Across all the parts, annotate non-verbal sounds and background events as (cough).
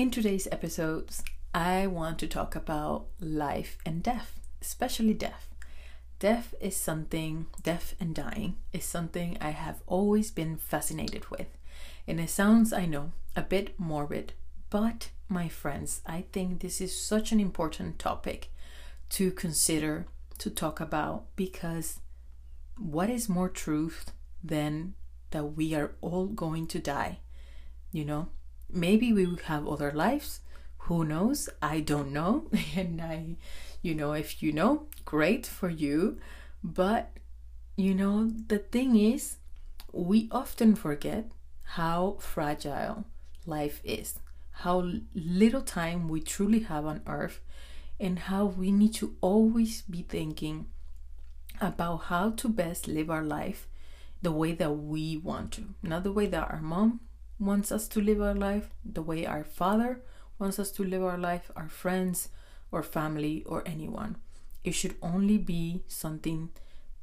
In today's episodes, I want to talk about life and death, especially death. Death is something, death and dying is something I have always been fascinated with. And it sounds, I know, a bit morbid, but my friends, I think this is such an important topic to consider, to talk about, because what is more truth than that we are all going to die? You know, maybe we will have other lives. Who knows? I don't know. (laughs) And i you know if you know great for you. But you know the thing is we often forget how fragile life is how little time we truly have on earth and how we need to always be thinking about how to best live our life the way that we want to not the way that our mom wants us to live our life, the way our Father wants us to live our life, our friends or family or anyone. It should only be something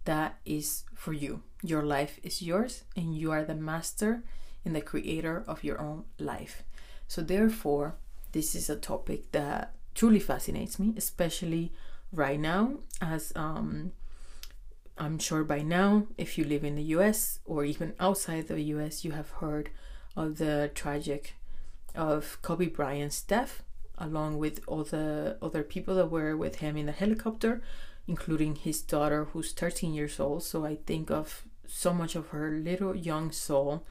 that is for you. Your life is yours and you are the master and the creator of your own life. So, therefore, this is a topic that truly fascinates me, especially right now, as um, I'm sure by now, if you live in the US or even outside the US, you have heard of the tragic of Kobe Bryant's death, along with all the other people that were with him in the helicopter, including his daughter, who's 13 years old. So I think of so much of her little young soul,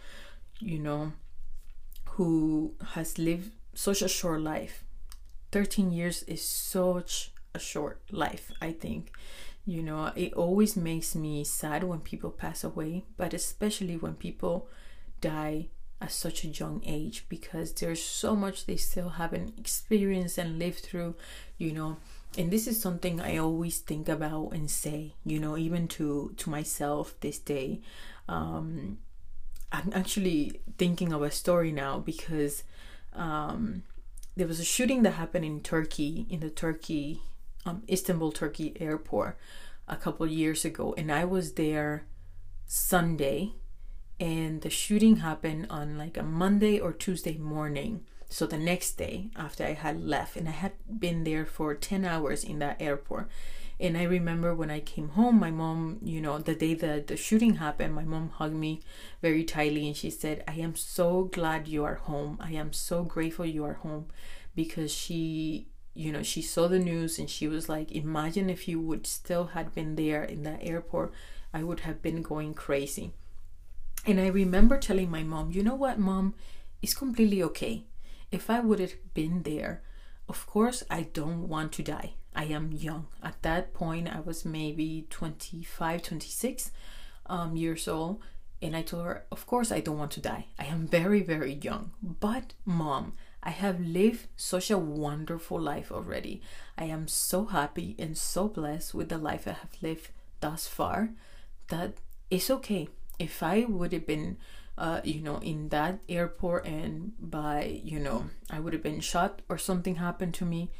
you know, who has lived such a short life. 13 years is such a short life, I think. You know, it always makes me sad when people pass away, but especially when people die at such a young age because there's so much they still haven't experienced and lived through, you know. And this is something I always think about and say, you know, even to to myself this day. Um, I'm actually thinking of a story now because um, there was a shooting that happened in Turkey, in the Turkey, um, Istanbul, Turkey airport a couple years ago, and I was there Sunday and the shooting happened on like a Monday or Tuesday morning. So the next day after I had left, and I had been there for 10 hours in that airport. And I remember when I came home, my mom, you know, the day that the shooting happened, my mom hugged me very tightly and she said, I am so glad you are home. I am so grateful you are home because she, you know, she saw the news and she was like, Imagine if you would still had been there in that airport, I would have been going crazy. And I remember telling my mom, you know what, mom, it's completely okay. If I would have been there, of course, I don't want to die. I am young. At that point, I was maybe 25, 26 um, years old. And I told her, Of course, I don't want to die. I am very, very young. But, mom, I have lived such a wonderful life already. I am so happy and so blessed with the life I have lived thus far that it's okay if I would have been, uh, you know, in that airport and by, you know, I would have been shot or something happened to me,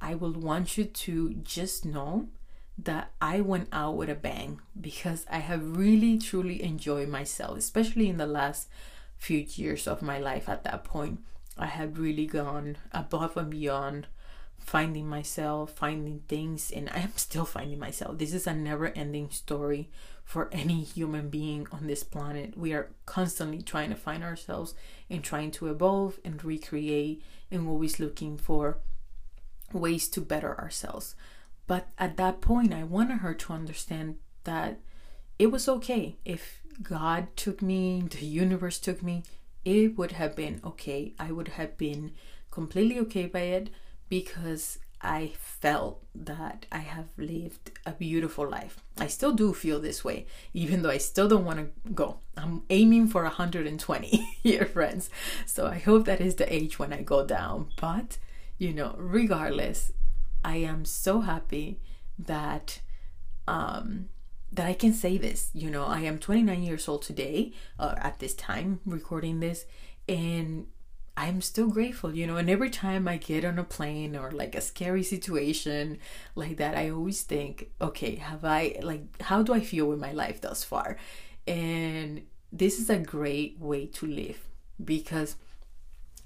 I will want you to just know that I went out with a bang because I have really truly enjoyed myself, especially in the last few years of my life at that point. I have really gone above and beyond finding myself, finding things, and I am still finding myself. This is a never ending story for any human being on this planet. We are constantly trying to find ourselves and trying to evolve and recreate and always looking for ways to better ourselves. But at that point, I wanted her to understand that it was okay if God took me, the universe took me, it would have been okay. I would have been completely okay by it because I felt that I have lived a beautiful life. I still do feel this way, even though I still don't want to go. I'm aiming for 120 year (laughs) friends. So I hope that is the age when I go down. But, you know, regardless, I am so happy that um that I can say this. You know, I am 29 years old today uh, at this time recording this and I'm still grateful, you know. And every time I get on a plane or like a scary situation like that, I always think, okay, have I, like, how do I feel with my life thus far? And this is a great way to live because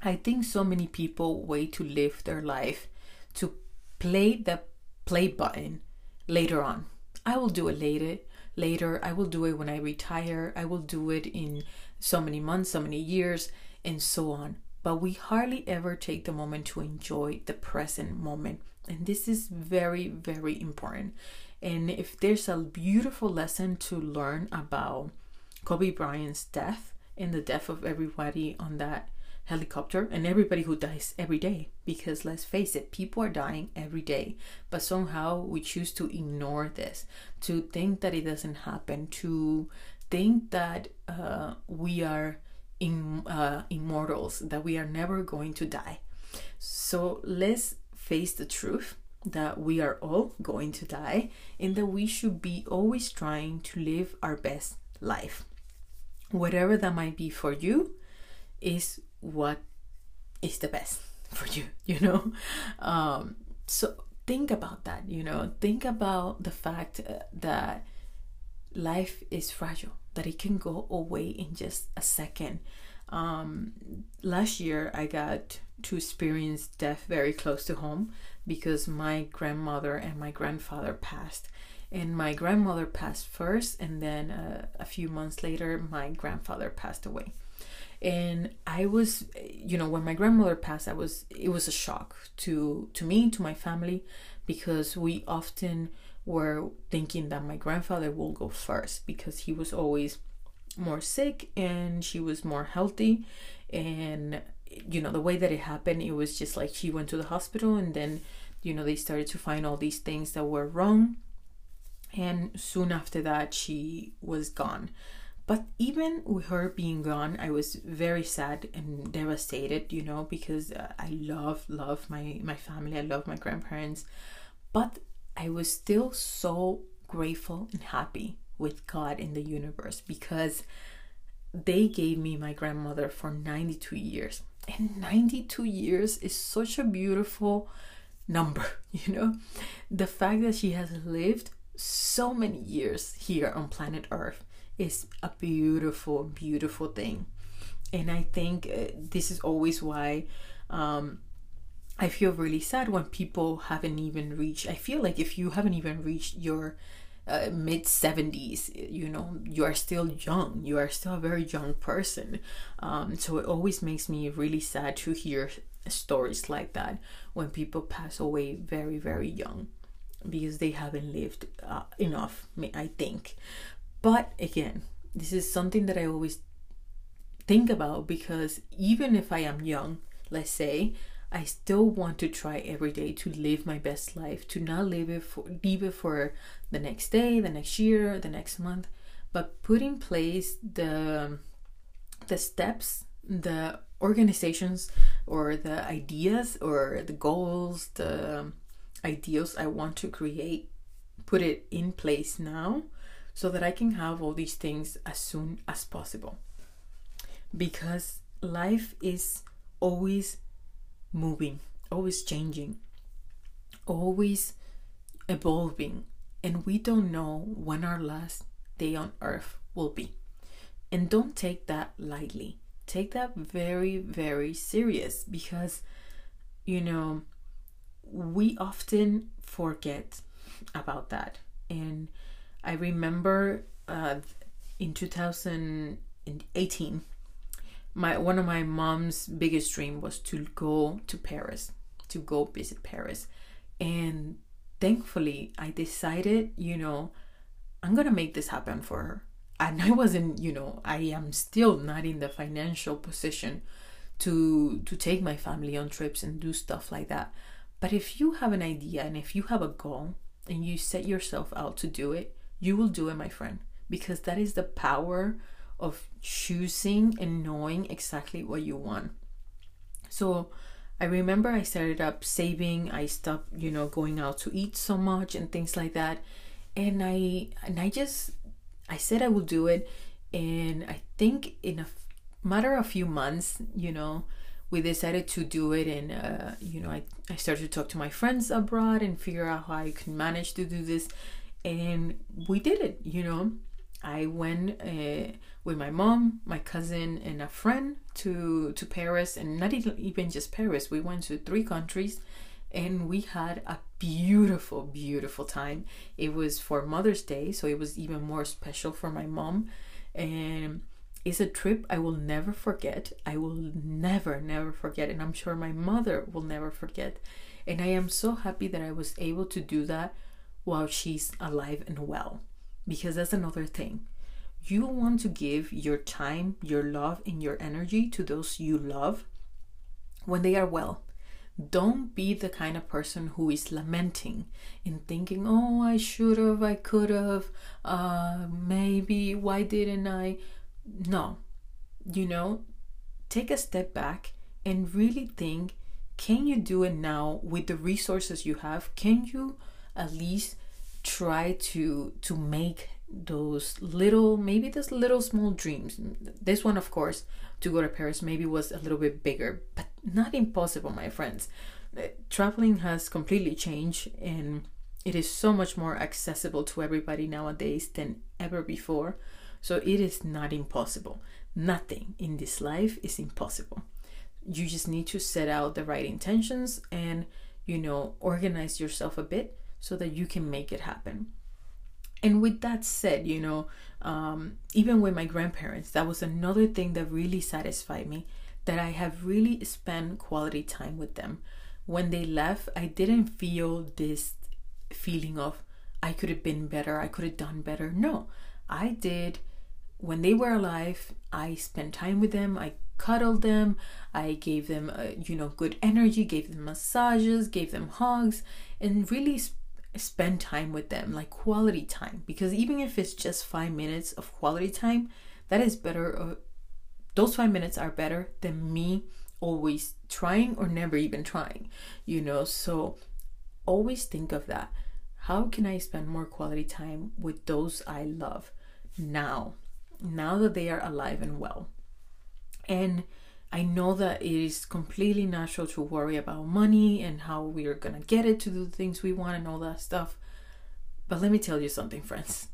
I think so many people wait to live their life to play the play button later on. I will do it later. Later, I will do it when I retire. I will do it in so many months, so many years, and so on but we hardly ever take the moment to enjoy the present moment. And this is very, very important. And if there's a beautiful lesson to learn about Kobe Bryant's death and the death of everybody on that helicopter and everybody who dies every day, because let's face it, people are dying every day, but somehow we choose to ignore this, to think that it doesn't happen, to think that uh, we are in, uh, immortals, that we are never going to die. So let's face the truth that we are all going to die and that we should be always trying to live our best life. Whatever that might be for you is what is the best (laughs) for you, you know? Um, so think about that, you know? Think about the fact uh, that life is fragile that it can go away in just a second. Um, last year, I got to experience death very close to home because my grandmother and my grandfather passed. And my grandmother passed first, and then uh, a few months later, my grandfather passed away. And I was, you know, when my grandmother passed, I was, it was a shock to to me, to my family, because we often were thinking that my grandfather will go first because he was always more sick and she was more healthy. And you know the way that it happened it was just like she went to the hospital and then you know they started to find all these things that were wrong. And soon after that she was gone. But even with her being gone i was very sad and devastated you know because uh, i love love my my family. I love my grandparents. But I was still so grateful and happy with God in the universe because they gave me my grandmother for 92 years. And 92 years is such a beautiful number, (laughs) you know? The fact that she has lived so many years here on planet Earth is a beautiful, beautiful thing. And I think uh, this is always why um, I feel really sad when people haven't even reached. I feel like if you haven't even reached your uh, mid 70s, you know, you are still young. You are still a very young person. Um, so it always makes me really sad to hear stories like that when people pass away very, very young because they haven't lived uh, enough, I think. But again, this is something that I always think about because even if I am young, let's say, I still want to try every day to live my best life, to not live it for leave it for the next day, the next year, the next month, but put in place the the steps, the organizations or the ideas or the goals, the ideals I want to create, put it in place now so that I can have all these things as soon as possible. Because life is always moving, always changing, always evolving, and we don't know when our last day on earth will be. And don't take that lightly. Take that very, very serious because, you know, we often forget about that. And I remember uh, in 2018, my one of my mom's biggest dream was to go to Paris, to go visit Paris. And thankfully I decided, you know, I'm gonna make this happen for her. And I wasn't, you know, I am still not in the financial position to to take my family on trips and do stuff like that. But if you have an idea and if you have a goal and you set yourself out to do it, you will do it, my friend, because that is the power of choosing and knowing exactly what you want. So I remember I started up saving, I stopped, you know, going out to eat so much and things like that. And I and I just I said I will do it and I think in a matter of few months, you know, we decided to do it and uh, you know I, I started to talk to my friends abroad and figure out how i can manage to do this and we did it you know i went uh, with my mom my cousin and a friend to to paris and not even just paris we went to three countries and we had a beautiful beautiful time it was for mother's day so it was even more special for my mom and it's a trip I will never forget. I will never, never forget. And I'm sure my mother will never forget. And I am so happy that I was able to do that while she's alive and well. Because that's another thing. You want to give your time, your love, and your energy to those you love when they are well. Don't be the kind of person who is lamenting and thinking, oh, I should have, I could have, uh, maybe, why didn't I? no, you know, take a step back and really think can you do it now with the resources you have? Can you at least try to to make those little maybe those little small dreams this one of course to go to paris maybe was a little bit bigger but not impossible my friends uh, traveling has completely changed and it is so much more accessible to everybody nowadays than ever before so it is not impossible. Nothing in this life is impossible. You just need to set out the right intentions and, you know, organize yourself a bit so that you can make it happen. And with that said, you know, um, even with my grandparents, that was another thing that really satisfied me that I have really spent quality time with them. When they left, I didn't feel this feeling of I could have been better, I could have done better. No, I did when they were alive, I spent time with them. I cuddled them. I gave them, uh, you know, good energy, gave them massages, gave them hugs, and really spend time with them, like quality time. Because even if it's just five minutes of quality time, that is better. Uh, those five minutes are better than me always trying or never even trying, you know. So always think of that. How can I spend more quality time with those I love now? now that they are alive and well. And I know that it is completely natural to worry about money and how we are gonna get it to do the things we want and all that stuff. But let me tell you something, friends.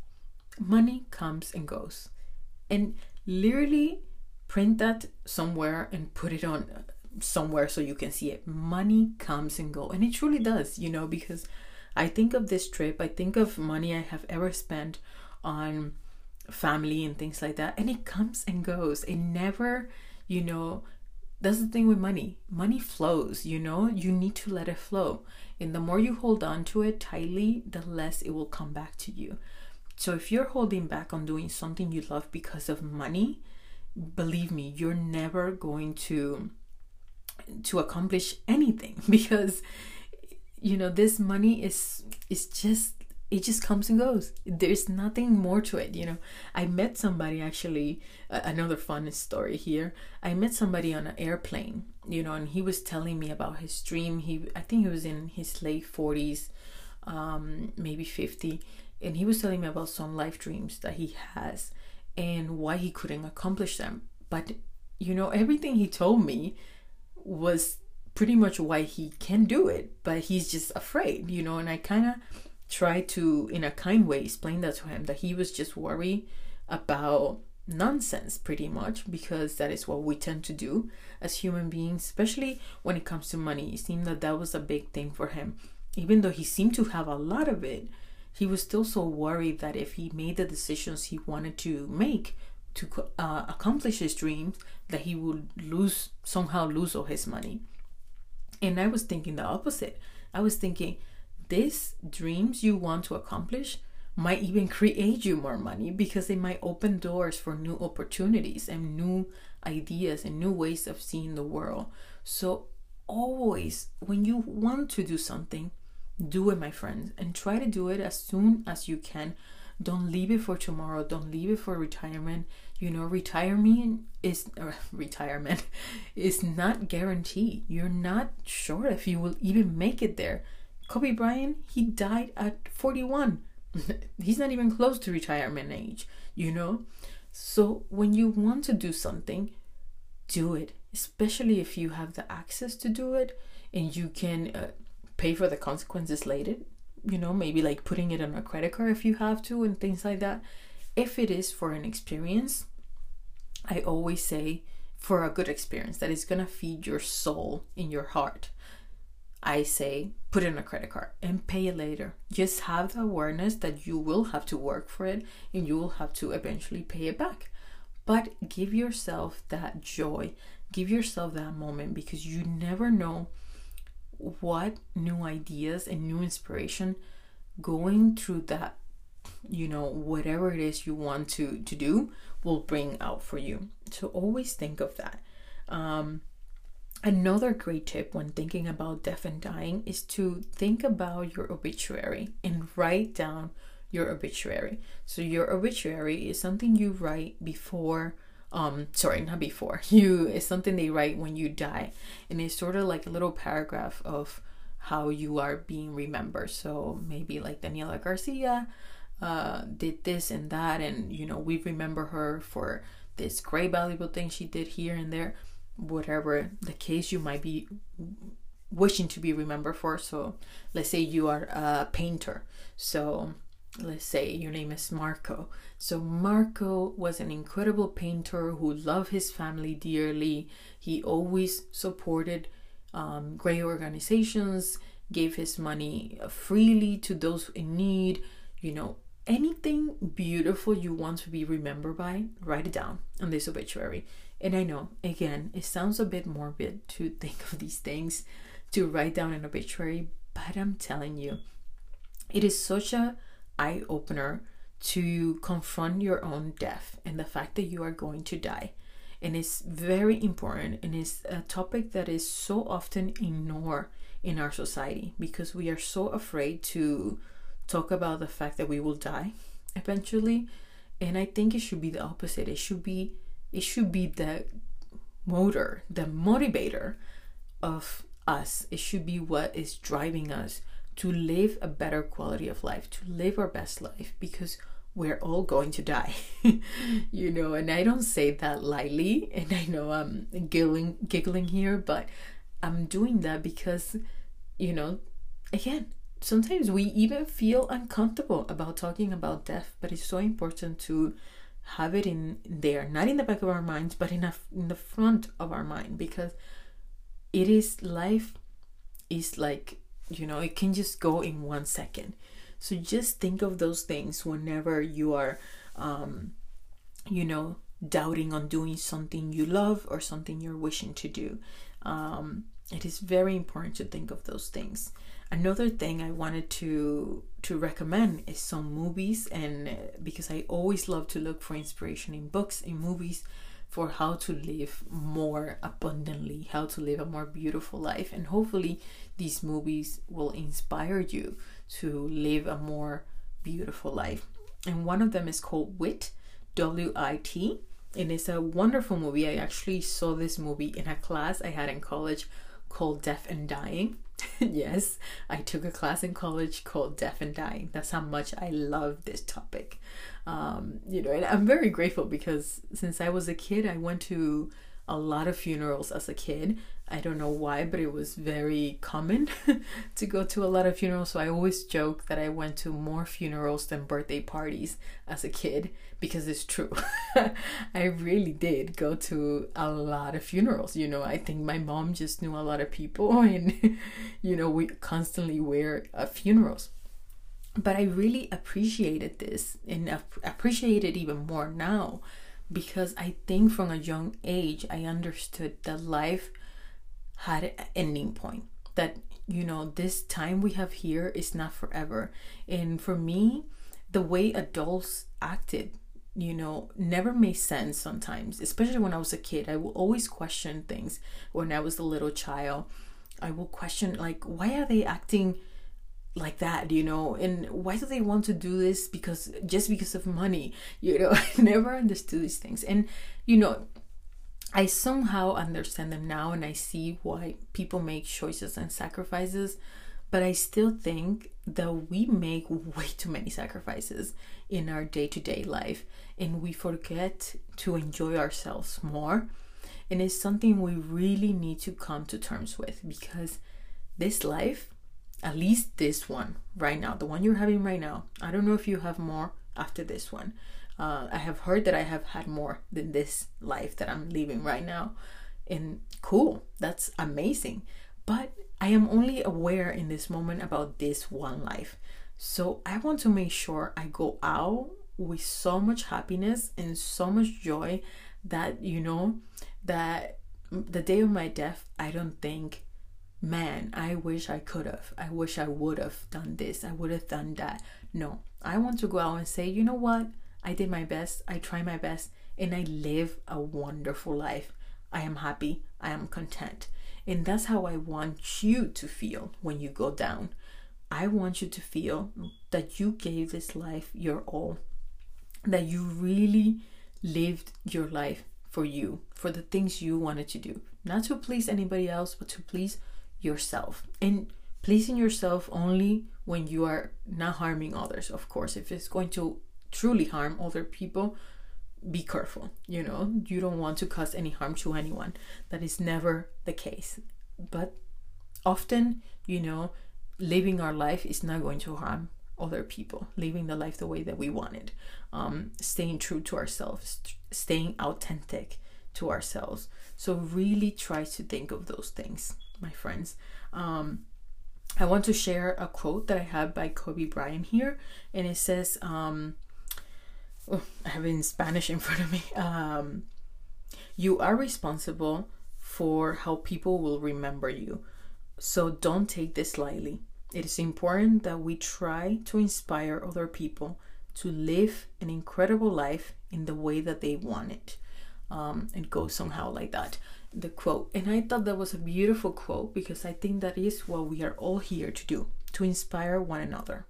Money comes and goes. And literally print that somewhere and put it on uh, somewhere so you can see it. Money comes and go. And it truly does, you know, because I think of this trip, I think of money I have ever spent on family and things like that and it comes and goes it never you know that's the thing with money. Money flows you know? You need to let it flow. And the more you hold on to it tightly the less it will come back to you. So if you're holding back on doing something you love because of money believe me you're never going to to accomplish anything (laughs) because you know this money is is just it just comes and goes. There's nothing more to it, you know. I met somebody actually, uh, another fun story here. I met somebody on an airplane, you know, and he was telling me about his dream. He, I think he was in his late 40s, um, maybe 50, and he was telling me about some life dreams that he has and why he couldn't accomplish them. But, you know, everything he told me was pretty much why he can do it, but he's just afraid, you know, and I kind of try to, in a kind way, explain that to him that he was just worried about nonsense pretty much because that is what we tend to do as human beings, especially when it comes to money. It seemed that that was a big thing for him. Even though he seemed to have a lot of it, he was still so worried that if he made the decisions he wanted to make to uh, accomplish his dreams, that he would lose somehow lose all his money. And I was thinking the opposite. I was thinking, these dreams you want to accomplish might even create you more money because they might open doors for new opportunities and new ideas and new ways of seeing the world. So always, when you want to do something, do it, my friends, and try to do it as soon as you can. Don't leave it for tomorrow. Don't leave it for retirement. You know, retirement is (laughs) retirement (laughs) is not guaranteed. You're not sure if you will even make it there. Kobe Bryant, he died at 41. (laughs) He's not even close to retirement age, you know? So when you want to do something, do it, especially if you have the access to do it and you can uh, pay for the consequences later. You know, maybe like putting it on a credit card if you have to and things like that. If it is for an experience, I always say for a good experience that is gonna feed your soul in your heart. I say put it on a credit card and pay it later. Just have the awareness that you will have to work for it and you will have to eventually pay it back. But give yourself that joy, give yourself that moment because you never know what new ideas and new inspiration going through that you know whatever it is you want to to do will bring out for you so always think of that um another great tip when thinking about death and dying is to think about your obituary and write down your obituary. So your obituary is something you write before um sorry not before. (laughs) You it's something they write when you die. And it's sort of like a little paragraph of how you are being remembered. So maybe like daniela garcia uh did this and that and you know we remember her for this great valuable thing she did here and there whatever the case you might be wishing to be remembered for so let's say you are a painter so let's say your name is Marco. So Marco was an incredible painter who loved his family dearly. He always supported um, great organizations, gave his money freely to those in need. You know, anything beautiful you want to be remembered by, write it down on this obituary. And I know, again, it sounds a bit morbid to think of these things, to write down an obituary, but I'm telling you, it is such a eye opener to confront your own death and the fact that you are going to die. And it's very important and it's a topic that is so often ignored in our society because we are so afraid to talk about the fact that we will die eventually. And I think it should be the opposite. It should be it should be the motor, the motivator of us. It should be what is driving us to live a better quality of life, to live our best life, because we're all going to die, (laughs) you know. And I don't say that lightly, and I know I'm giggling, giggling here, but I'm doing that because, you know, again, sometimes we even feel uncomfortable about talking about death, but it's so important to have it in there, not in the back of our minds, but in, a, in the front of our mind, because it is life is like you know it can just go in one second. So just think of those things whenever you are um you know doubting on doing something you love or something you're wishing to do. Um it is very important to think of those things another thing i wanted to to recommend is some movies and uh, because i always love to look for inspiration in books in movies for how to live more abundantly, how to live a more beautiful life. And hopefully, these movies will inspire you to live a more beautiful life. And one of them is called Wit, W I T. And it's a wonderful movie. I actually saw this movie in a class I had in college called Death and Dying. (laughs) yes, I took a class in college called Death and Dying. That's how much I love this topic um, you know, and I'm very grateful because since I was a kid, I went to a lot of funerals as a kid. I don't know why, but it was very common (laughs) to go to a lot of funerals. So I always joke that I went to more funerals than birthday parties as a kid because it's true. (laughs) I really did go to a lot of funerals. You know, I think my mom just knew a lot of people, (laughs) and you know, we constantly were at uh, funerals but I really appreciated this and appreciate it even more now because I think from a young age I understood that life had an ending point. That, you know, this time we have here is not forever. And for me, the way adults acted, you know, never made sense sometimes, especially when I was a kid. I will always question things when I was a little child I will question like why are they acting like that, you know, and why do they want to do this because just because of money, you know? (laughs) I never understood these things. And you know, I somehow understand them now and I see why people make choices and sacrifices, but I still think that we make way too many sacrifices in our day to day life and we forget to enjoy ourselves more. And it's something we really need to come to terms with because this life, at least this one right now, the one you're having right now, I don't know if you have more after this one, uh, I have heard that I have had more than this life that I'm living right now. And cool, that's amazing. But I am only aware in this moment about this one life. So I want to make sure I go out with so much happiness and so much joy that, you know, that the day of my death, I don't think, man, I wish I could have. I wish I would have done this. I would have done that. No, I want to go out and say, you know what? I did my best, I try my best, and I live a wonderful life. I am happy, I am content. And that's how I want you to feel when you go down. I want you to feel that you gave this life your all, that you really lived your life for you, for the things you wanted to do, not to please anybody else, but to please yourself. And pleasing yourself only when you are not harming others, of course. If it's going to truly harm other people, be careful. You know, you don't want to cause any harm to anyone. That is never the case. But often, you know, living our life is not going to harm other people, living the life the way that we wanted, um, staying true to ourselves, staying authentic to ourselves. So, really try to think of those things, my friends. Um, I want to share a quote that I have by Kobe Bryant here, and it says, um, I have it Spanish in front of me. Um, you are responsible for how people will remember you. So don't take this lightly. It is important that we try to inspire other people to live an incredible life in the way that they want it. Um, it goes somehow like that. The quote. And I thought that was a beautiful quote because I think that is what we are all here to do to inspire one another.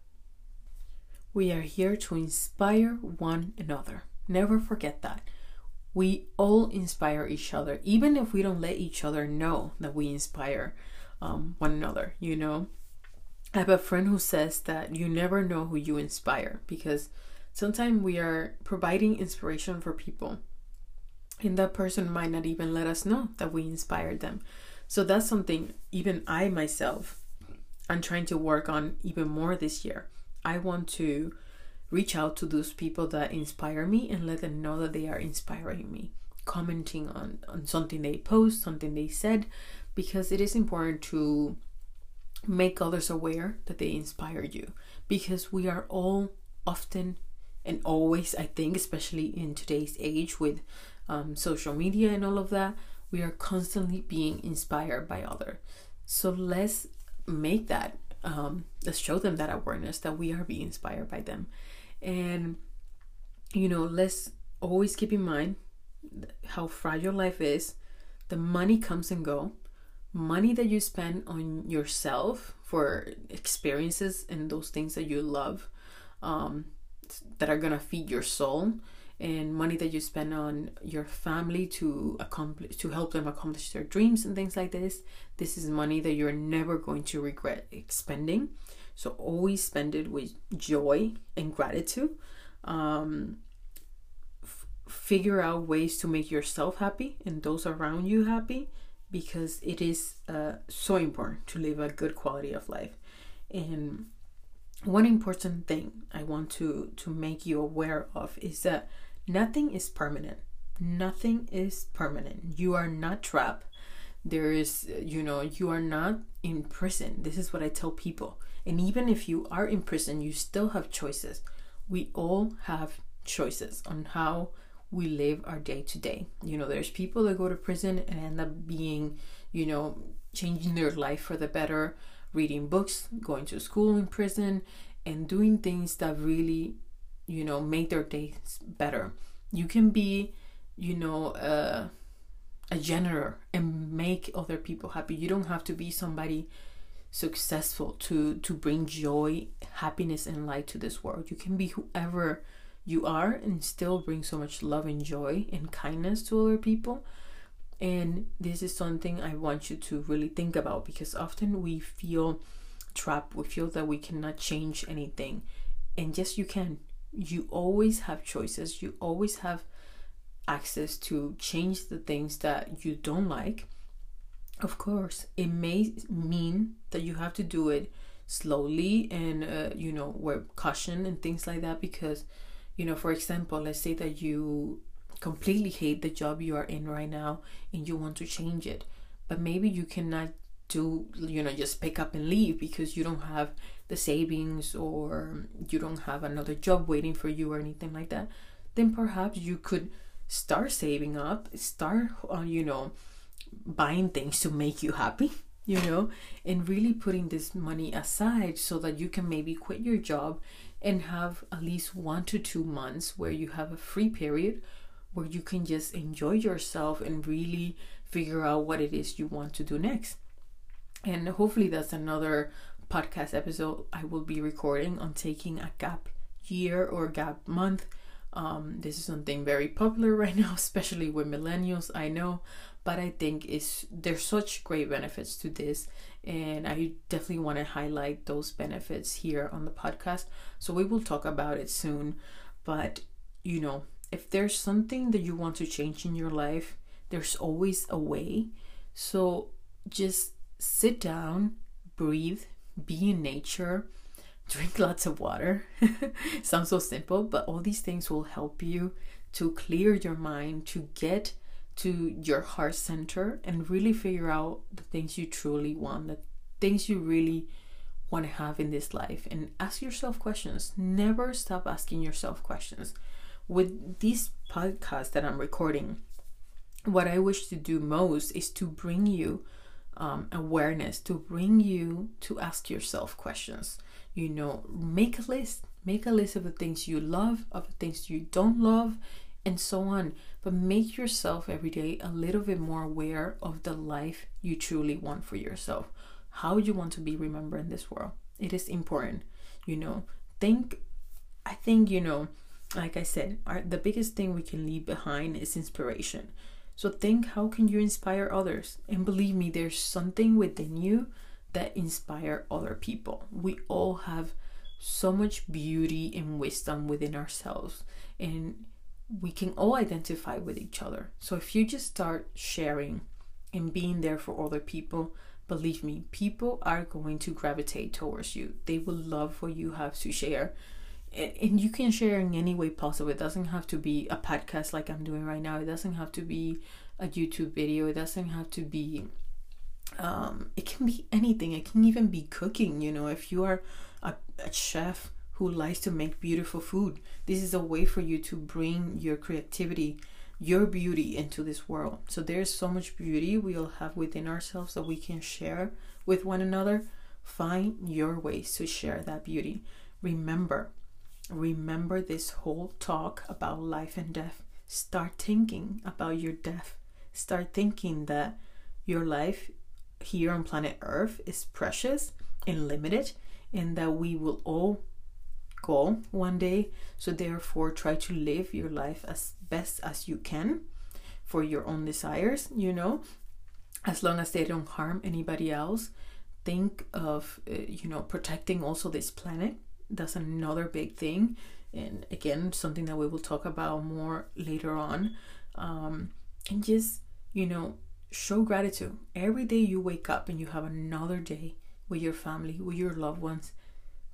We are here to inspire one another. Never forget that. We all inspire each other, even if we don't let each other know that we inspire um, one another, you know? I have a friend who says that you never know who you inspire because sometimes we are providing inspiration for people and that person might not even let us know that we inspired them. So that's something even I myself I'm trying to work on even more this year. I want to reach out to those people that inspire me and let them know that they are inspiring me. Commenting on, on something they post, something they said, because it is important to make others aware that they inspire you. Because we are all often and always, I think, especially in today's age with um, social media and all of that, we are constantly being inspired by others. So let's make that um, let's show them that awareness that we are being inspired by them. And you know let's always keep in mind how fragile life is. The money comes and go. Money that you spend on yourself for experiences and those things that you love um, that are gonna feed your soul and money that you spend on your family to accomplish to help them accomplish their dreams and things like this this is money that you're never going to regret spending so always spend it with joy and gratitude. Um, f- figure out ways to make yourself happy and those around you happy because it is uh, so important to live a good quality of life. And one important thing I want to to make you aware of is that nothing is permanent. Nothing is permanent. You are not trapped. There is, you know, you are not in prison. This is what I tell people. And even if you are in prison, you still have choices. We all have choices on how we live our day to day. You know, there's people that go to prison and end up being, you know, changing their life for the better reading books, going to school in prison, and doing things that really, you know, make their days better. You can be, you know, uh, a janitor and make other people happy. You don't have to be somebody successful to to bring joy happiness and light to this world. You can be whoever you are and still bring so much love and joy and kindness to other people. And this is something i want you to really think about because often we feel trapped. We feel that we cannot change anything. And yes you can you always have choices. You always have access to change the things that you don't like. Of course it may mean that you have to do it slowly and uh, you know with caution and things like that because you know for example let's say that you completely hate the job you are in right now and you want to change it but maybe you cannot do you know just pick up and leave because you don't have the savings or you don't have another job waiting for you or anything like that then perhaps you could start saving up start uh, you know buying things to make you happy you know and really putting this money aside so that you can maybe quit your job and have at least one to two months where you have a free period where you can just enjoy yourself and really figure out what it is you want to do next. And hopefully that's another podcast episode i will be recording on taking a gap year or gap month um, this is something very popular (laughs) right now, especially with millennials. I know, but I think it's there's such great benefits to this, and I definitely want to highlight those benefits here on the podcast. So we will talk about it soon. But you know, if there's something that you want to change in your life, there's always a way. So just sit down, breathe, be in nature drink lots of water. (laughs) Sounds so simple, but all these things will help you to clear your mind, to get to your heart center and really figure out the things you truly want, the things you really want to have in this life. And ask yourself questions. Never stop asking yourself questions. With these podcasts that I'm recording, what I wish to do most is to bring you um, awareness, to bring you to ask yourself questions. You know make a list. Make a list of the things you love of the things you don't love and so on. But make yourself every day a little bit more aware of the life you truly want for yourself. How you want to be remembered in this world. It is important you know. Think i think you know like i said our, the biggest thing we can leave behind is inspiration so think how can you inspire others and believe me there's something within you that inspire other people. We all have so much beauty and wisdom within ourselves, and we can all identify with each other. So if you just start sharing and being there for other people, believe me, people are going to gravitate towards you. They will love what you have to share. And you can share in any way possible. It doesn't have to be a podcast like I'm doing right now. It doesn't have to be a YouTube video. It doesn't have to be um, it can be anything it can even be cooking you know if you are a, a chef who likes to make beautiful food this is a way for you to bring your creativity your beauty into this world so there's so much beauty we all have within ourselves that we can share with one another find your ways to share that beauty remember remember this whole talk about life and death start thinking about your death start thinking that your life here on planet Earth is precious and limited, and that we will all go one day. So, therefore, try to live your life as best as you can for your own desires, you know, as long as they don't harm anybody else. Think of, uh, you know, protecting also this planet. That's another big thing. And again, something that we will talk about more later on. Um, and just, you know, show gratitude. Every day you wake up and you have another day with your family, with your loved ones,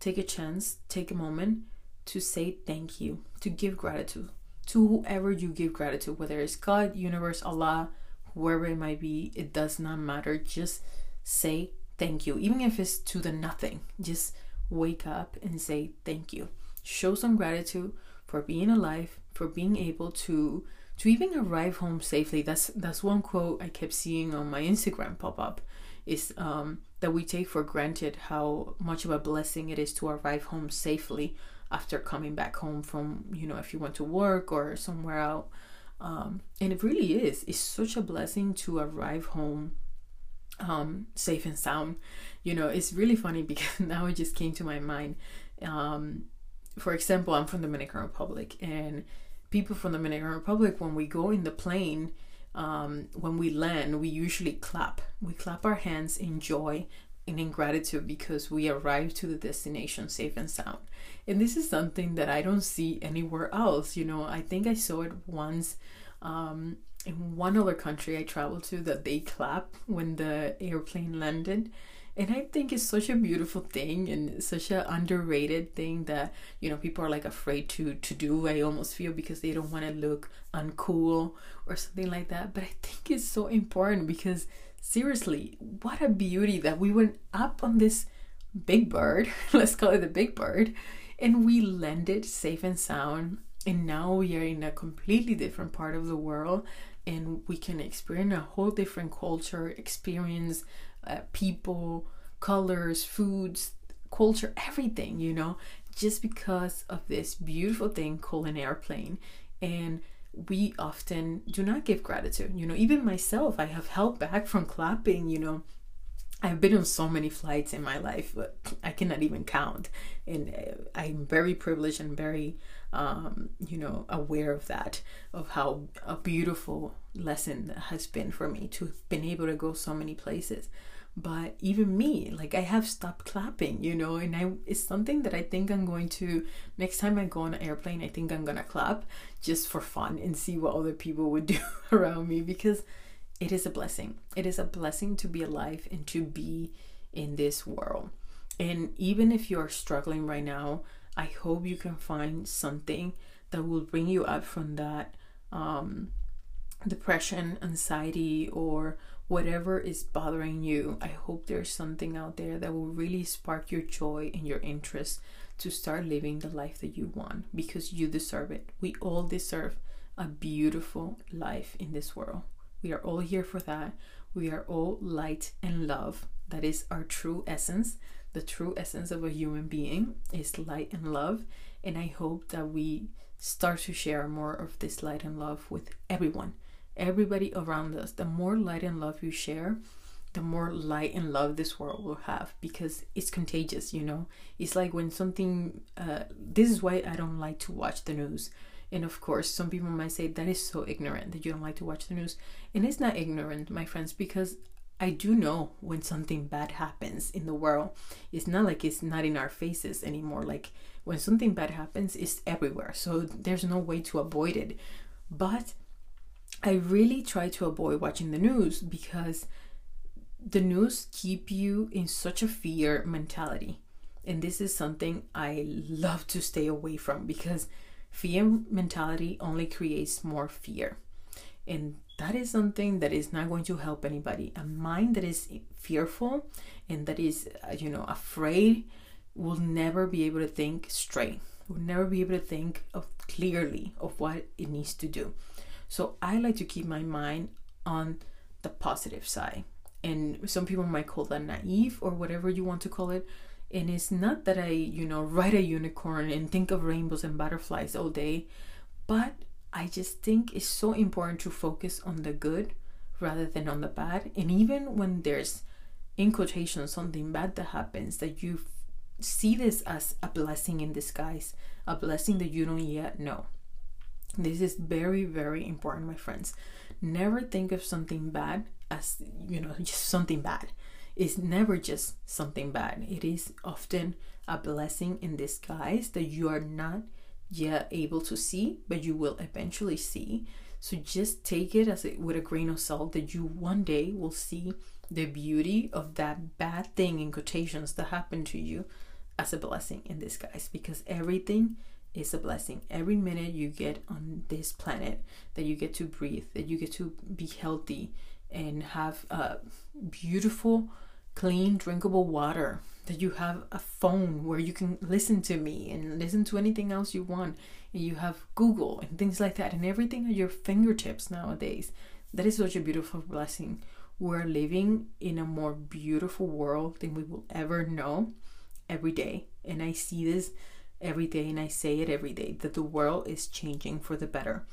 take a chance, take a moment to say thank you, to give gratitude to whoever you give gratitude, whether it's God, universe, Allah, whoever it might be, it does not matter. Just say thank you, even if it's to the nothing. Just wake up and say thank you. Show some gratitude for being alive, for being able to to even arrive home safely. That's that's one quote I kept seeing on my Instagram pop up is um, that we take for granted how much of a blessing it is to arrive home safely after coming back home from you know if you went to work or somewhere out Um, and it really is. It's such a blessing to arrive home um, safe and sound. You know, it's really funny (laughs) because now it just came to my mind. Um, for example, I'm from the Dominican Republic, and people from the Dominican Republic, when we go in the plane, um, when we land, we usually clap. We clap our hands in joy and in gratitude because we arrived to the destination safe and sound. And this is something that I don't see anywhere else. You know, I think I saw it once um, in one other country I traveled to that they clap when the airplane landed. And I think it's such a beautiful thing and such an underrated thing that, you know, people are like afraid to to do. I almost feel because they don't want to look uncool or something like that. But I think it's so important because seriously, what a beauty that we went up on this big bird, (laughs) let's call it the big bird, and we landed safe and sound. And now we are in a completely different part of the world and we can experience a whole different culture, experience uh, people, colors, foods, culture, everything, you know, just because of this beautiful thing called an airplane. And we often do not give gratitude. You know, even myself, I have held back from clapping, you know. I've been on so many flights in my life, but I cannot even count. And uh, I'm very privileged and very um, you know, aware of that, of how a beautiful lesson has been for me to have been able to go so many places. But even me, like I have stopped clapping, you know, and I it's something that I think I'm going to next time I go on an airplane, I think I'm gonna clap just for fun and see what other people would do (laughs) around me because it is a blessing. It is a blessing to be alive and to be in this world. And even if you're struggling right now, I hope you can find something that will bring you up from that um, depression, anxiety, or whatever is bothering you. I hope there's something out there that will really spark your joy and your interest to start living the life that you want because you deserve it. We all deserve a beautiful life in this world. We are all here for that. We are all light and love. That is our true essence the true essence of a human being is light and love. And I hope that we start to share more of this light and love with everyone, everybody around us. The more light and love you share, the more light and love this world will have because it's contagious, you know? It's like when something, uh, this is why I don't like to watch the news. And of course, some people might say that is so ignorant that you don't like to watch the news. And it's not ignorant, my friends, because I do know when something bad happens in the world. It's not like it's not in our faces anymore. Like when something bad happens, it's everywhere. So there's no way to avoid it. But I really try to avoid watching the news because the news keep you in such a fear mentality. And this is something I love to stay away from because fear mentality only creates more fear. And that is something that is not going to help anybody. A mind that is fearful and that is, uh, you know, afraid will never be able to think straight, will never be able to think of clearly of what it needs to do. So I like to keep my mind on the positive side. And some people might call that naive or whatever you want to call it. And it's not that I, you know, ride a unicorn and think of rainbows and butterflies all day, but I just think it's so important to focus on the good rather than on the bad. And even when there's, in quotation, something bad that happens, that you f- see this as a blessing in disguise, a blessing that you don't yet know. This is very, very important, my friends. Never think of something bad as, you know, just something bad. It's never just something bad. It is often a blessing in disguise that you are not yet able to see, but you will eventually see. So just take it as it with a grain of salt that you one day will see the beauty of that bad thing in quotations that happened to you as a blessing in disguise because everything is a blessing. Every minute you get on this planet that you get to breathe, that you get to be healthy and have a beautiful, clean, drinkable water that you have a phone where you can listen to me and listen to anything else you want. And you have Google and things like that, and everything at your fingertips nowadays. That is such a beautiful blessing. We're living in a more beautiful world than we will ever know every day. And I see this every day and I say it every day that the world is changing for the better.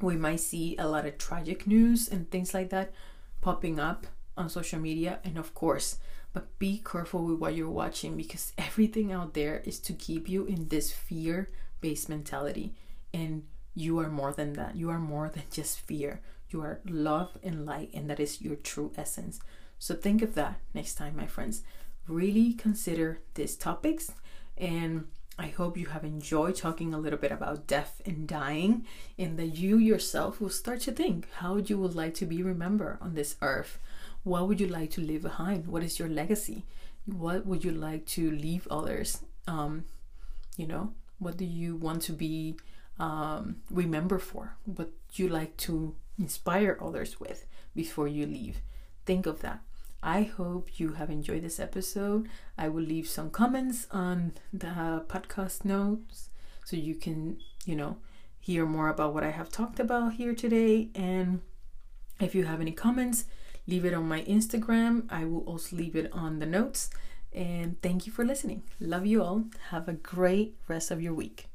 we might see a lot of tragic news and things like that popping up on social media and of course but be careful with what you're watching because everything out there is to keep you in this fear based mentality and you are more than that. You are more than just fear. You are love and light and that is your true essence. So think of that next time my friends. Really consider these topics and I hope you have enjoyed talking a little bit about death and dying, and that you yourself will start to think how you would like to be remembered on this earth. What would you like to leave behind? What is your legacy? What would you like to leave others? Um, you know, what do you want to be um, remembered for? What you like to inspire others with before you leave? Think of that. I hope you have enjoyed this episode. I will leave some comments on the podcast notes so you can, you know, hear more about what I have talked about here today. And if you have any comments, leave it on my Instagram. I will also leave it on the notes. And thank you for listening. Love you all. Have a great rest of your week.